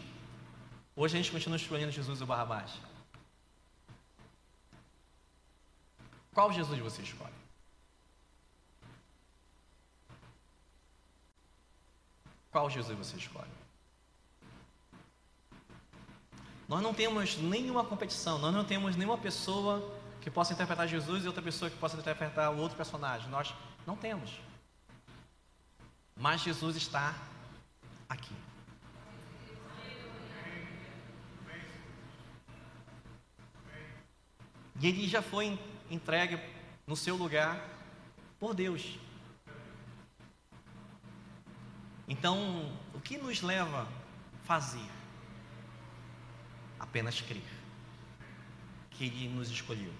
Ou a gente continua escolhendo Jesus do Barrabás? Qual Jesus você escolhe? Qual Jesus você escolhe? Nós não temos nenhuma competição, nós não temos nenhuma pessoa que possa interpretar Jesus e outra pessoa que possa interpretar o outro personagem. Nós Não temos. Mas Jesus está aqui. E ele já foi entregue no seu lugar por Deus. Então, o que nos leva a fazer? Apenas crer que Ele nos escolheu.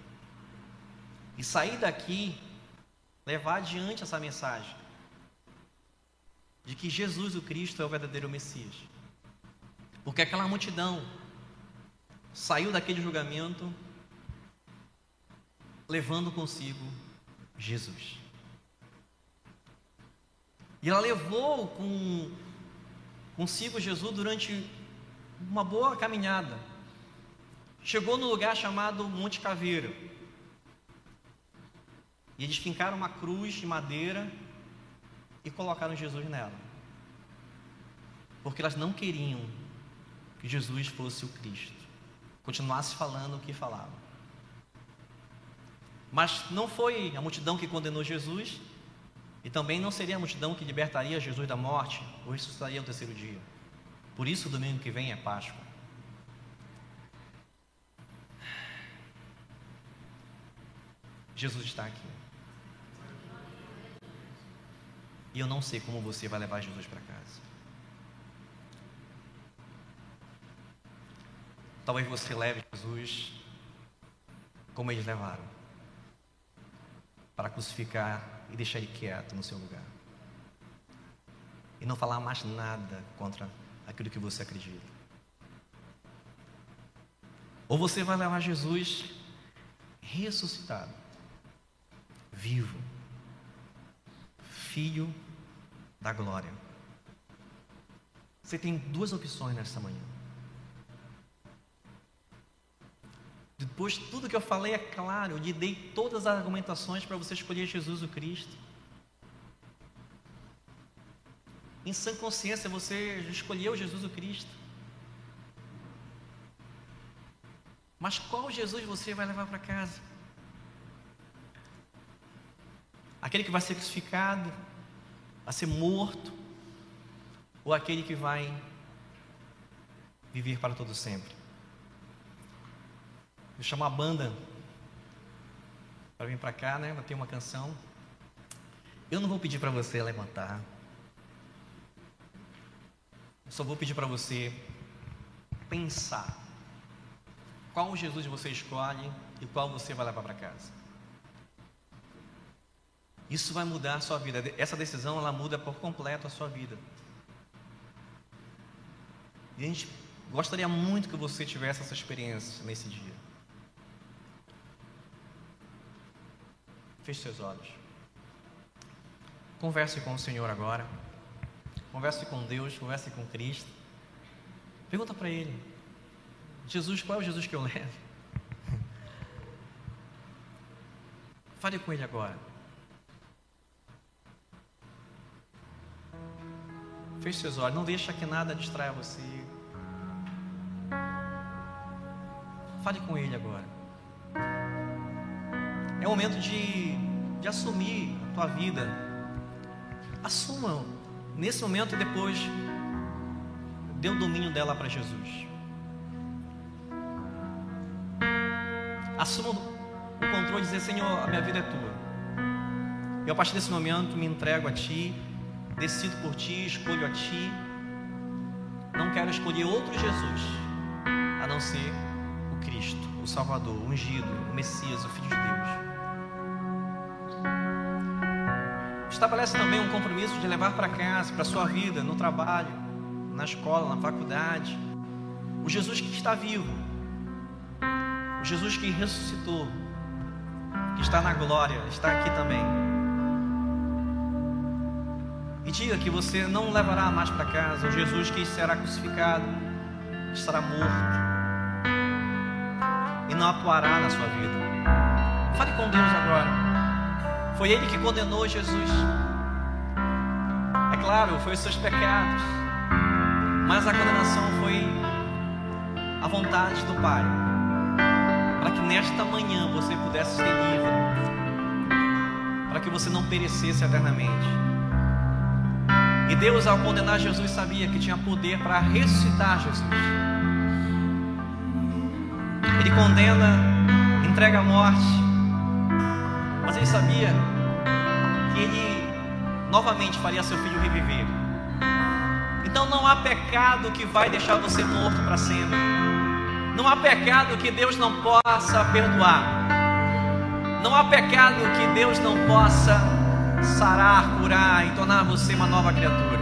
E sair daqui, levar adiante essa mensagem de que Jesus o Cristo é o verdadeiro Messias. Porque aquela multidão saiu daquele julgamento levando consigo Jesus. E ela levou com, consigo Jesus durante uma boa caminhada. Chegou no lugar chamado Monte Caveira. E eles fincaram uma cruz de madeira e colocaram Jesus nela. Porque elas não queriam que Jesus fosse o Cristo. Continuasse falando o que falava. Mas não foi a multidão que condenou Jesus, e também não seria a multidão que libertaria Jesus da morte ou ressuscitaria no terceiro dia. Por isso, domingo que vem é Páscoa. Jesus está aqui. E eu não sei como você vai levar Jesus para casa. Talvez você leve Jesus como eles levaram para crucificar e deixar ele quieto no seu lugar. E não falar mais nada contra aquilo que você acredita. Ou você vai levar Jesus ressuscitado, vivo, filho da glória. Você tem duas opções nessa manhã. Depois de tudo que eu falei, é claro, eu lhe dei todas as argumentações para você escolher Jesus o Cristo. Em sã consciência, você escolheu Jesus o Cristo. Mas qual Jesus você vai levar para casa? Aquele que vai ser crucificado, vai ser morto, ou aquele que vai viver para todo sempre? Vou chamar a banda para vir para cá, né? Ter uma canção. Eu não vou pedir para você levantar. Eu só vou pedir para você pensar qual Jesus você escolhe e qual você vai levar para casa. Isso vai mudar a sua vida. Essa decisão ela muda por completo a sua vida. E a gente gostaria muito que você tivesse essa experiência nesse dia. Feche seus olhos. Converse com o Senhor agora. Converse com Deus, converse com Cristo. Pergunta para Ele: Jesus, qual é o Jesus que eu levo? Fale com Ele agora. Feche seus olhos, não deixa que nada distraia você. Fale com Ele agora. É o momento de, de assumir a tua vida. Assuma nesse momento e depois dê o domínio dela para Jesus. Assuma o controle e dizer, Senhor, a minha vida é tua. E a partir desse momento me entrego a Ti, decido por Ti, escolho a Ti. Não quero escolher outro Jesus, a não ser o Cristo, o Salvador, o ungido, o Messias, o Filho de Deus. Estabelece também um compromisso de levar para casa, para a sua vida, no trabalho, na escola, na faculdade, o Jesus que está vivo, o Jesus que ressuscitou, que está na glória, está aqui também. E diga que você não levará mais para casa o Jesus que será crucificado, estará morto e não atuará na sua vida. Fale com Deus agora. Foi Ele que condenou Jesus. É claro, foi os seus pecados. Mas a condenação foi a vontade do Pai. Para que nesta manhã você pudesse ser livre. para que você não perecesse eternamente. E Deus, ao condenar Jesus, sabia que tinha poder para ressuscitar Jesus. Ele condena, entrega a morte, mas ele sabia que ele novamente faria seu filho reviver. Então não há pecado que vai deixar você morto para sempre. Não há pecado que Deus não possa perdoar. Não há pecado que Deus não possa sarar, curar e tornar você uma nova criatura.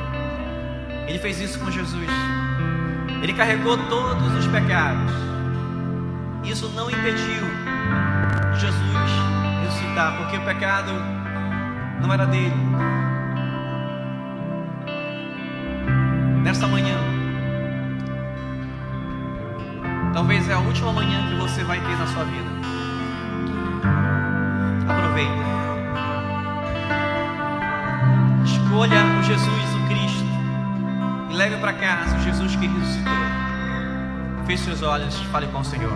Ele fez isso com Jesus. Ele carregou todos os pecados. Isso não impediu Jesus ressuscitar, porque o pecado não era dele. Nesta manhã, talvez é a última manhã que você vai ter na sua vida. Jesus, o Cristo, e leve para casa o Jesus que ressuscitou. Feche seus olhos e fale com o Senhor.